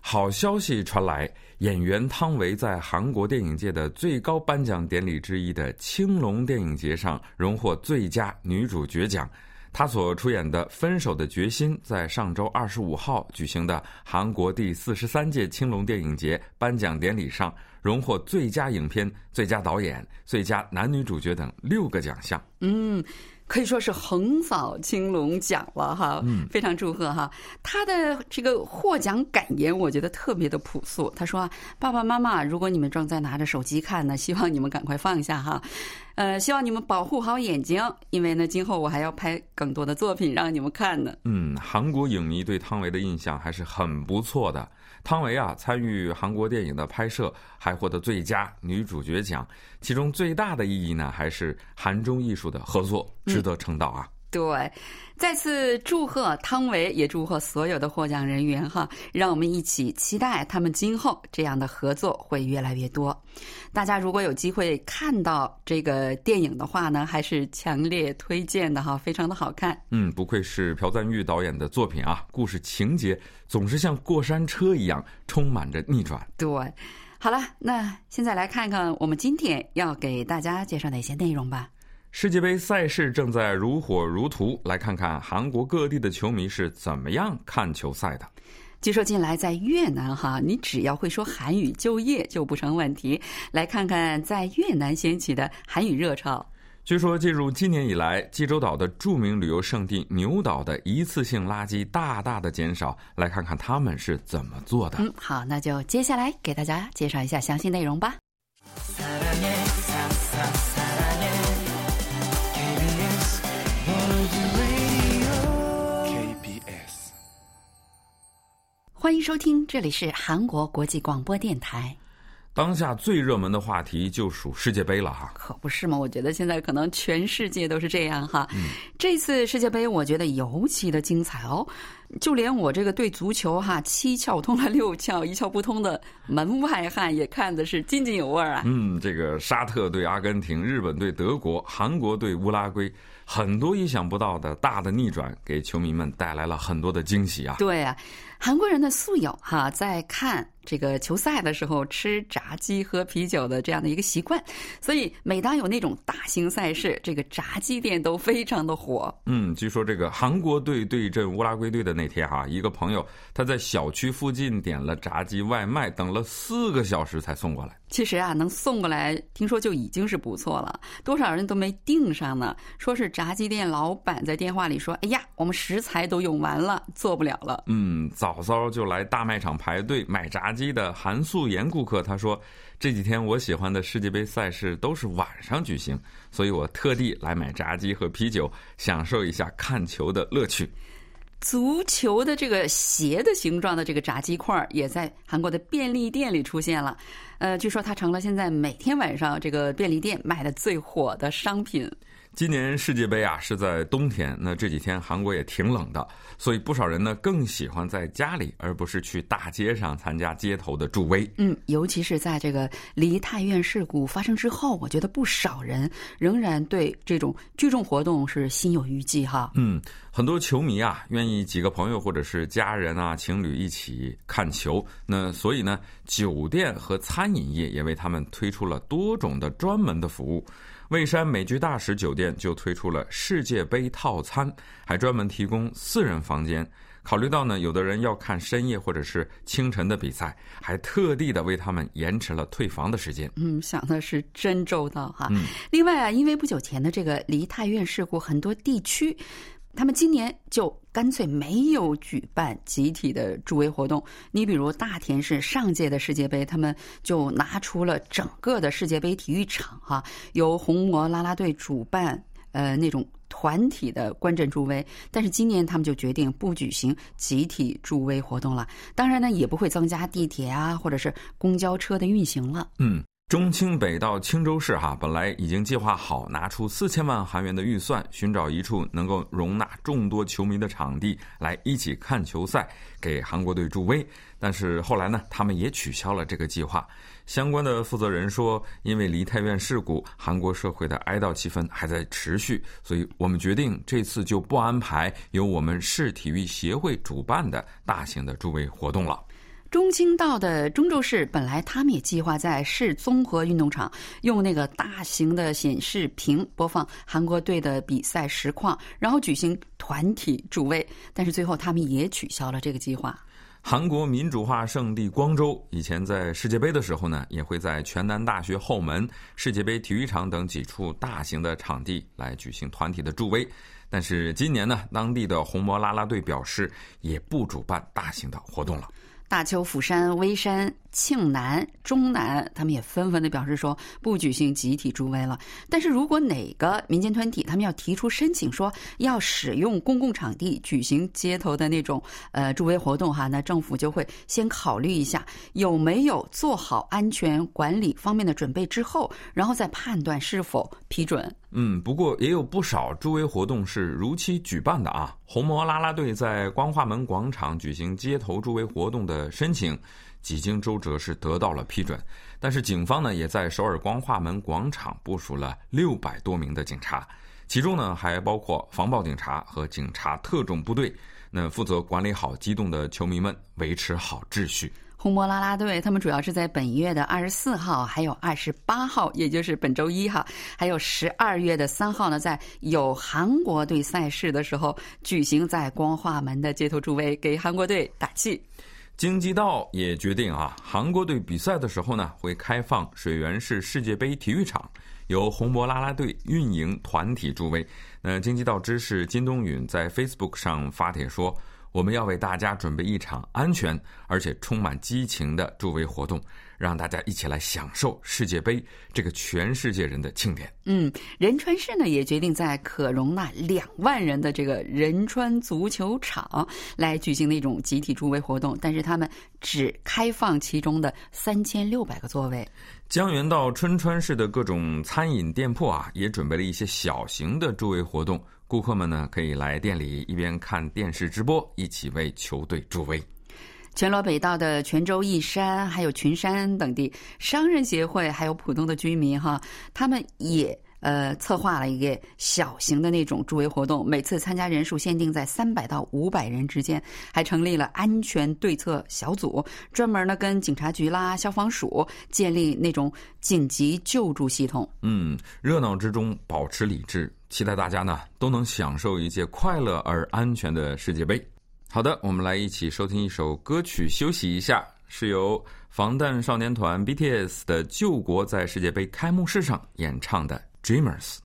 好消息传来，演员汤唯在韩国电影界的最高颁奖典礼之一的青龙电影节上荣获最佳女主角奖。她所出演的《分手的决心》在上周二十五号举行的韩国第四十三届青龙电影节颁奖典礼上，荣获最佳影片、最佳导演、最佳男女主角等六个奖项。嗯。可以说是横扫青龙奖了哈，非常祝贺哈。他的这个获奖感言，我觉得特别的朴素。他说：“爸爸妈妈，如果你们正在拿着手机看呢，希望你们赶快放下哈。呃，希望你们保护好眼睛，因为呢，今后我还要拍更多的作品让你们看呢。”嗯，韩国影迷对汤唯的印象还是很不错的。汤唯啊，参与韩国电影的拍摄，还获得最佳女主角奖。其中最大的意义呢，还是韩中艺术的合作，值得称道啊。对，再次祝贺汤唯，也祝贺所有的获奖人员哈！让我们一起期待他们今后这样的合作会越来越多。大家如果有机会看到这个电影的话呢，还是强烈推荐的哈，非常的好看。嗯，不愧是朴赞玉导演的作品啊，故事情节总是像过山车一样，充满着逆转。对，好了，那现在来看看我们今天要给大家介绍哪些内容吧。世界杯赛事正在如火如荼，来看看韩国各地的球迷是怎么样看球赛的。据说近来在越南哈，你只要会说韩语，就业就不成问题。来看看在越南掀起的韩语热潮。据说进入今年以来，济州岛的著名旅游胜地牛岛的一次性垃圾大大的减少。来看看他们是怎么做的。嗯，好，那就接下来给大家介绍一下详细内容吧。欢迎收听，这里是韩国国际广播电台。当下最热门的话题就属世界杯了哈，可不是吗？我觉得现在可能全世界都是这样哈。这次世界杯我觉得尤其的精彩哦，就连我这个对足球哈七窍通了六窍一窍不通的门外汉也看的是津津有味啊。嗯，这个沙特对阿根廷，日本对德国，韩国对乌拉圭。很多意想不到的大的逆转，给球迷们带来了很多的惊喜啊！对啊，韩国人的素有哈，在看这个球赛的时候吃炸鸡喝啤酒的这样的一个习惯，所以每当有那种大型赛事，这个炸鸡店都非常的火。嗯，据说这个韩国队对阵乌拉圭队的那天哈，一个朋友他在小区附近点了炸鸡外卖，等了四个小时才送过来。其实啊，能送过来，听说就已经是不错了。多少人都没订上呢？说是炸鸡店老板在电话里说：“哎呀，我们食材都用完了，做不了了。”嗯，早早就来大卖场排队买炸鸡的韩素妍顾客他说：“这几天我喜欢的世界杯赛事都是晚上举行，所以我特地来买炸鸡和啤酒，享受一下看球的乐趣。”足球的这个鞋的形状的这个炸鸡块也在韩国的便利店里出现了，呃，据说它成了现在每天晚上这个便利店卖的最火的商品。今年世界杯啊是在冬天，那这几天韩国也挺冷的，所以不少人呢更喜欢在家里，而不是去大街上参加街头的助威。嗯，尤其是在这个梨泰院事故发生之后，我觉得不少人仍然对这种聚众活动是心有余悸哈。嗯，很多球迷啊愿意几个朋友或者是家人啊情侣一起看球，那所以呢，酒店和餐饮业也为他们推出了多种的专门的服务。蔚山美居大使酒店就推出了世界杯套餐，还专门提供四人房间。考虑到呢，有的人要看深夜或者是清晨的比赛，还特地的为他们延迟了退房的时间。嗯，想的是真周到哈。另外啊，因为不久前的这个梨泰院事故，很多地区。他们今年就干脆没有举办集体的助威活动。你比如大田市上届的世界杯，他们就拿出了整个的世界杯体育场，哈，由红魔啦啦队主办，呃，那种团体的观阵助威。但是今年他们就决定不举行集体助威活动了。当然呢，也不会增加地铁啊或者是公交车的运行了。嗯。中清北到青州市哈，本来已经计划好拿出四千万韩元的预算，寻找一处能够容纳众多球迷的场地，来一起看球赛，给韩国队助威。但是后来呢，他们也取消了这个计划。相关的负责人说，因为梨泰院事故，韩国社会的哀悼气氛还在持续，所以我们决定这次就不安排由我们市体育协会主办的大型的助威活动了。中青道的中州市本来他们也计划在市综合运动场用那个大型的显示屏播放韩国队的比赛实况，然后举行团体助威，但是最后他们也取消了这个计划。韩国民主化圣地光州以前在世界杯的时候呢，也会在全南大学后门、世界杯体育场等几处大型的场地来举行团体的助威，但是今年呢，当地的红魔啦啦队表示也不主办大型的活动了。大邱、釜山、微山。庆南、中南，他们也纷纷的表示说不举行集体助威了。但是如果哪个民间团体他们要提出申请说要使用公共场地举行街头的那种呃助威活动哈，那政府就会先考虑一下有没有做好安全管理方面的准备之后，然后再判断是否批准。嗯，不过也有不少助威活动是如期举办的啊。红魔啦啦队在光化门广场举行街头助威活动的申请。几经周折是得到了批准，但是警方呢也在首尔光化门广场部署了六百多名的警察，其中呢还包括防暴警察和警察特种部队，那负责管理好激动的球迷们，维持好秩序。红魔啦啦队他们主要是在本月的二十四号，还有二十八号，也就是本周一哈，还有十二月的三号呢，在有韩国队赛事的时候举行在光化门的街头助威，给韩国队打气。京畿道也决定啊，韩国队比赛的时候呢，会开放水源市世界杯体育场，由红魔啦啦队运营团体助威。那京畿道知事金东允在 Facebook 上发帖说。我们要为大家准备一场安全而且充满激情的助威活动，让大家一起来享受世界杯这个全世界人的庆典。嗯，仁川市呢也决定在可容纳两万人的这个仁川足球场来举行那种集体助威活动，但是他们只开放其中的三千六百个座位。江原道春川市的各种餐饮店铺啊，也准备了一些小型的助威活动。顾客们呢，可以来店里一边看电视直播，一起为球队助威。全罗北道的泉州义山、还有群山等地商人协会，还有普通的居民哈，他们也。呃，策划了一个小型的那种助威活动，每次参加人数限定在三百到五百人之间，还成立了安全对策小组，专门呢跟警察局啦、消防署建立那种紧急救助系统。嗯，热闹之中保持理智，期待大家呢都能享受一届快乐而安全的世界杯。好的，我们来一起收听一首歌曲，休息一下，是由防弹少年团 BTS 的《救国》在世界杯开幕式上演唱的。Dreamers，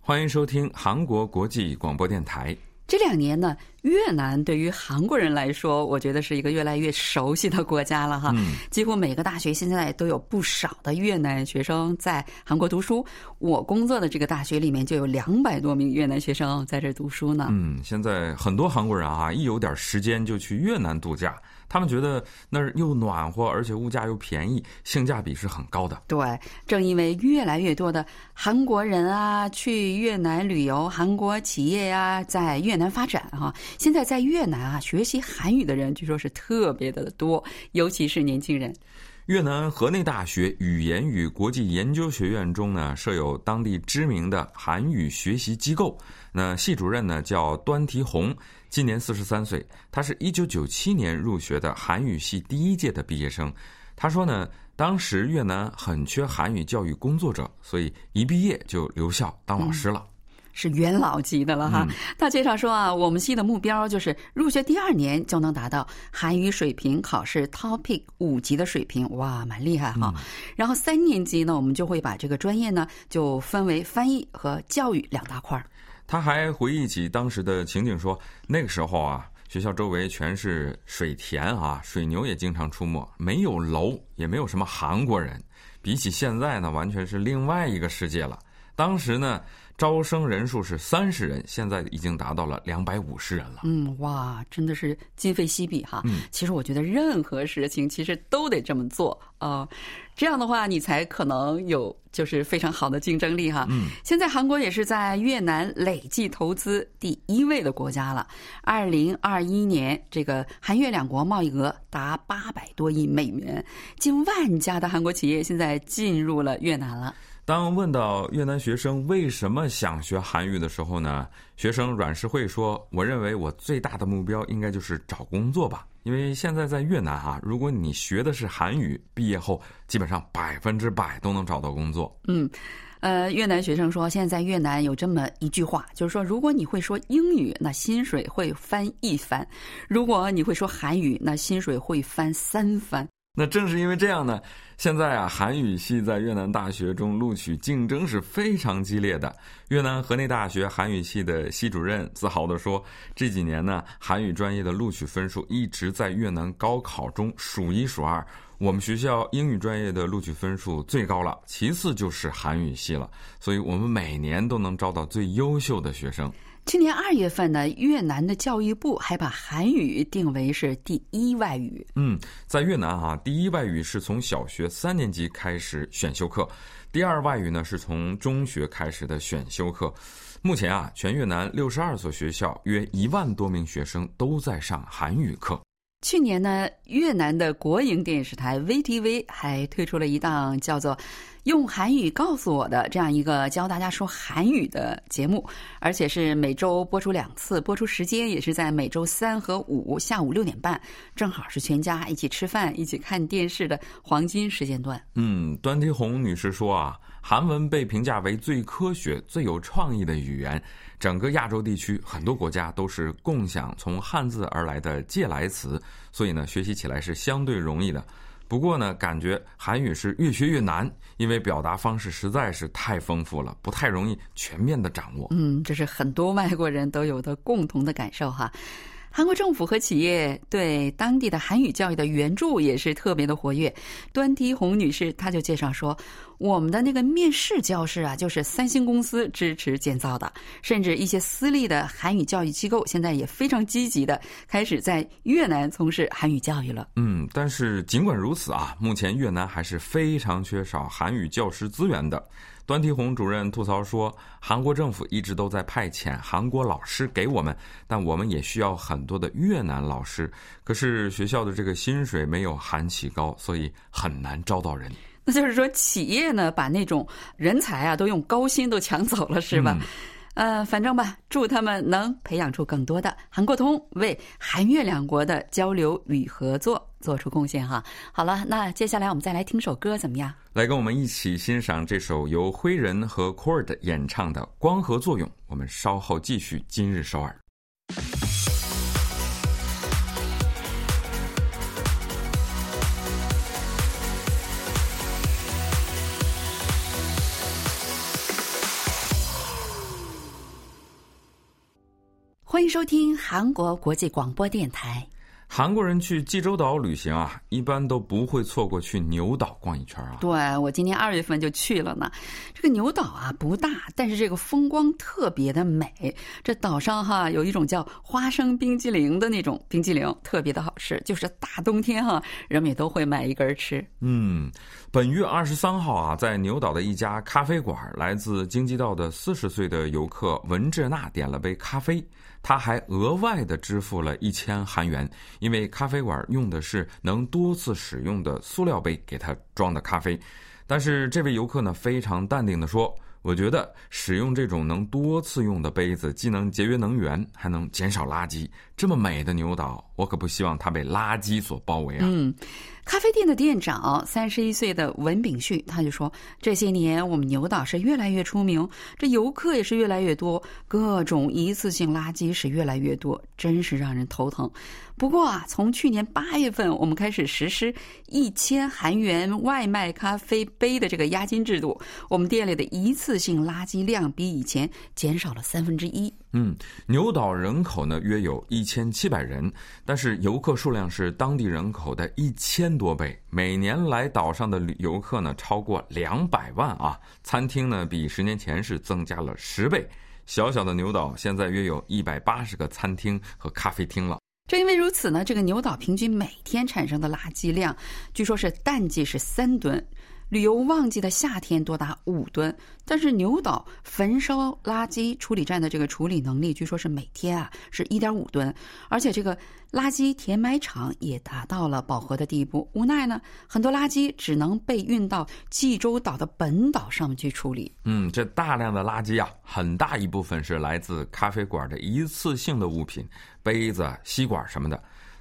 欢迎收听韩国国际广播电台。这两年呢，越南对于韩国人来说，我觉得是一个越来越熟悉的国家了哈。几乎每个大学现在都有不少的越南学生在韩国读书。我工作的这个大学里面就有两百多名越南学生在这读书呢。嗯，现在很多韩国人啊，一有点时间就去越南度假。他们觉得那儿又暖和，而且物价又便宜，性价比是很高的。对，正因为越来越多的韩国人啊去越南旅游，韩国企业呀在越南发展哈，现在在越南啊学习韩语的人据说是特别的多，尤其是年轻人。越南河内大学语言与国际研究学院中呢设有当地知名的韩语学习机构，那系主任呢叫端提红。今年四十三岁，他是一九九七年入学的韩语系第一届的毕业生。他说呢，当时越南很缺韩语教育工作者，所以一毕业就留校当老师了，是元老级的了哈。他介绍说啊，我们系的目标就是入学第二年就能达到韩语水平考试 Topic 五级的水平，哇，蛮厉害哈。然后三年级呢，我们就会把这个专业呢就分为翻译和教育两大块儿。他还回忆起当时的情景，说那个时候啊，学校周围全是水田啊，水牛也经常出没，没有楼，也没有什么韩国人。比起现在呢，完全是另外一个世界了。当时呢。招生人数是三十人，现在已经达到了两百五十人了。嗯，哇，真的是今非昔比哈。嗯，其实我觉得任何事情其实都得这么做啊，这样的话你才可能有就是非常好的竞争力哈。嗯，现在韩国也是在越南累计投资第一位的国家了。二零二一年，这个韩越两国贸易额达八百多亿美元，近万家的韩国企业现在进入了越南了。当问到越南学生为什么想学韩语的时候呢？学生阮世慧说：“我认为我最大的目标应该就是找工作吧，因为现在在越南啊，如果你学的是韩语，毕业后基本上百分之百都能找到工作。”嗯，呃，越南学生说，现在越南有这么一句话，就是说，如果你会说英语，那薪水会翻一番；如果你会说韩语，那薪水会翻三番。那正是因为这样呢，现在啊，韩语系在越南大学中录取竞争是非常激烈的。越南河内大学韩语系的系主任自豪地说：“这几年呢，韩语专业的录取分数一直在越南高考中数一数二。我们学校英语专业的录取分数最高了，其次就是韩语系了。所以我们每年都能招到最优秀的学生。”去年二月份呢，越南的教育部还把韩语定为是第一外语。嗯，在越南啊，第一外语是从小学三年级开始选修课，第二外语呢是从中学开始的选修课。目前啊，全越南六十二所学校，约一万多名学生都在上韩语课。去年呢，越南的国营电视台 VTV 还推出了一档叫做。用韩语告诉我的这样一个教大家说韩语的节目，而且是每周播出两次，播出时间也是在每周三和五下午六点半，正好是全家一起吃饭、一起看电视的黄金时间段。嗯，端天红女士说啊，韩文被评价为最科学、最有创意的语言，整个亚洲地区很多国家都是共享从汉字而来的借来词，所以呢，学习起来是相对容易的。不过呢，感觉韩语是越学越难，因为表达方式实在是太丰富了，不太容易全面的掌握。嗯，这是很多外国人都有的共同的感受哈。韩国政府和企业对当地的韩语教育的援助也是特别的活跃。端梯红女士她就介绍说，我们的那个面试教室啊，就是三星公司支持建造的，甚至一些私立的韩语教育机构现在也非常积极的开始在越南从事韩语教育了。嗯，但是尽管如此啊，目前越南还是非常缺少韩语教师资源的。端提红主任吐槽说：“韩国政府一直都在派遣韩国老师给我们，但我们也需要很多的越南老师。可是学校的这个薪水没有韩企高，所以很难招到人。那就是说，企业呢把那种人才啊都用高薪都抢走了，是吧？”呃，反正吧，祝他们能培养出更多的韩国通，为韩越两国的交流与合作做出贡献哈。好了，那接下来我们再来听首歌，怎么样？来跟我们一起欣赏这首由灰人和 Cord 演唱的《光合作用》。我们稍后继续今日首尔。欢迎收听韩国国际广播电台。韩国人去济州岛旅行啊，一般都不会错过去牛岛逛一圈啊。对我今年二月份就去了呢。这个牛岛啊不大，但是这个风光特别的美。这岛上哈有一种叫花生冰激凌的那种冰激凌，特别的好吃。就是大冬天哈，人们也都会买一根吃。嗯，本月二十三号啊，在牛岛的一家咖啡馆，来自京畿道的四十岁的游客文志娜点了杯咖啡。他还额外的支付了一千韩元，因为咖啡馆用的是能多次使用的塑料杯给他装的咖啡。但是这位游客呢，非常淡定的说：“我觉得使用这种能多次用的杯子，既能节约能源，还能减少垃圾。这么美的牛岛，我可不希望它被垃圾所包围啊！”嗯。咖啡店的店长，三十一岁的文炳旭，他就说：“这些年我们牛岛是越来越出名，这游客也是越来越多，各种一次性垃圾是越来越多，真是让人头疼。不过啊，从去年八月份我们开始实施一千韩元外卖咖啡杯的这个押金制度，我们店里的一次性垃圾量比以前减少了三分之一。”嗯，牛岛人口呢约有一千七百人，但是游客数量是当地人口的一千多倍。每年来岛上的旅游客呢超过两百万啊！餐厅呢比十年前是增加了十倍。小小的牛岛现在约有一百八十个餐厅和咖啡厅了。正因为如此呢，这个牛岛平均每天产生的垃圾量，据说是淡季是三吨。旅游旺季的夏天多达五吨，但是牛岛焚烧垃圾处理站的这个处理能力，据说是每天啊是一点五吨，而且这个垃圾填埋场也达到了饱和的地步。无奈呢，很多垃圾只能被运到济州岛的本岛上面去处理。嗯，这大量的垃圾啊，很大一部分是来自咖啡馆的一次性的物品，杯子、吸管什么的。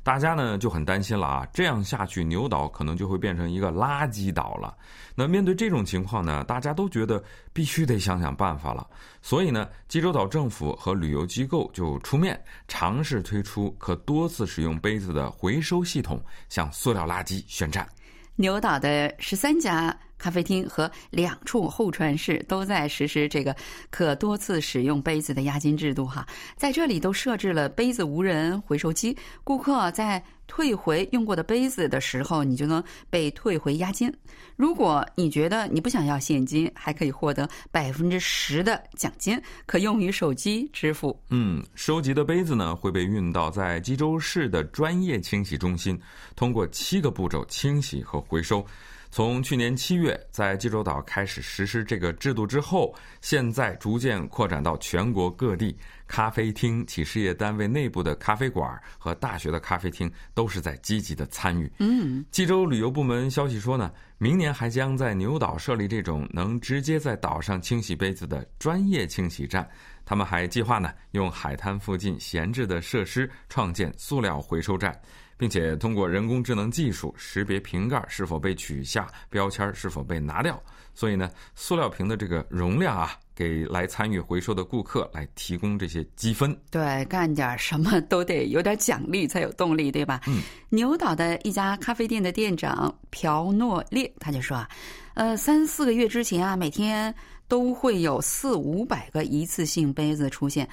大家呢就很担心了啊，这样下去，牛岛可能就会变成一个垃圾岛了。那面对这种情况呢，大家都觉得必须得想想办法了。所以呢，济州岛政府和旅游机构就出面尝试推出可多次使用杯子的回收系统，向塑料垃圾宣战。牛岛的十三家。咖啡厅和两处候船室都在实施这个可多次使用杯子的押金制度哈，在这里都设置了杯子无人回收机，顾客在退回用过的杯子的时候，你就能被退回押金。如果你觉得你不想要现金，还可以获得百分之十的奖金，可用于手机支付。嗯，收集的杯子呢会被运到在济州市的专业清洗中心，通过七个步骤清洗和回收。从去年七月在济州岛开始实施这个制度之后，现在逐渐扩展到全国各地。咖啡厅、企事业单位内部的咖啡馆和大学的咖啡厅都是在积极的参与。嗯，济州旅游部门消息说呢，明年还将在牛岛设立这种能直接在岛上清洗杯子的专业清洗站。他们还计划呢，用海滩附近闲置的设施创建塑料回收站。并且通过人工智能技术识别瓶盖是否被取下，标签是否被拿掉。所以呢，塑料瓶的这个容量啊，给来参与回收的顾客来提供这些积分。对，干点什么都得有点奖励才有动力，对吧？嗯。牛岛的一家咖啡店的店长朴诺烈他就说啊，呃，三四个月之前啊，每天都会有四五百个一次性杯子出现。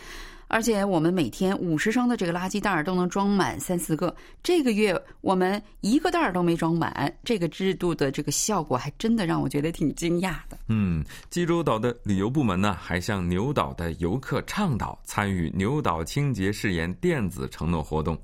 而且我们每天五十升的这个垃圾袋儿都能装满三四个，这个月我们一个袋儿都没装满。这个制度的这个效果还真的让我觉得挺惊讶的。嗯，济州岛的旅游部门呢，还向牛岛的游客倡导参与牛岛清洁誓言电子承诺活动。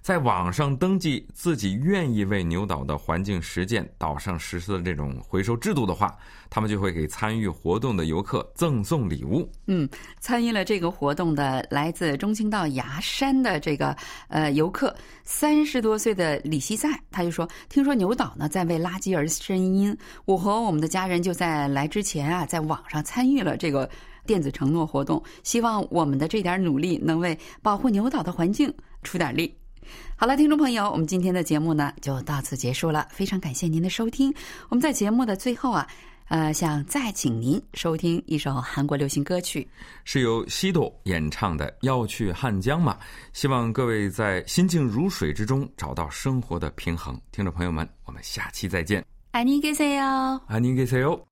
在网上登记自己愿意为牛岛的环境实践岛上实施的这种回收制度的话，他们就会给参与活动的游客赠送礼物。嗯，参与了这个活动的来自中青道牙山的这个呃游客，三十多岁的李希在，他就说：“听说牛岛呢在为垃圾而声音，我和我们的家人就在来之前啊，在网上参与了这个电子承诺活动，希望我们的这点努力能为保护牛岛的环境出点力。”好了，听众朋友，我们今天的节目呢就到此结束了。非常感谢您的收听。我们在节目的最后啊，呃，想再请您收听一首韩国流行歌曲，是由西朵演唱的《要去汉江吗》。希望各位在心静如水之中找到生活的平衡。听众朋友们，我们下期再见。爱你给谁哟？爱你给谁哟？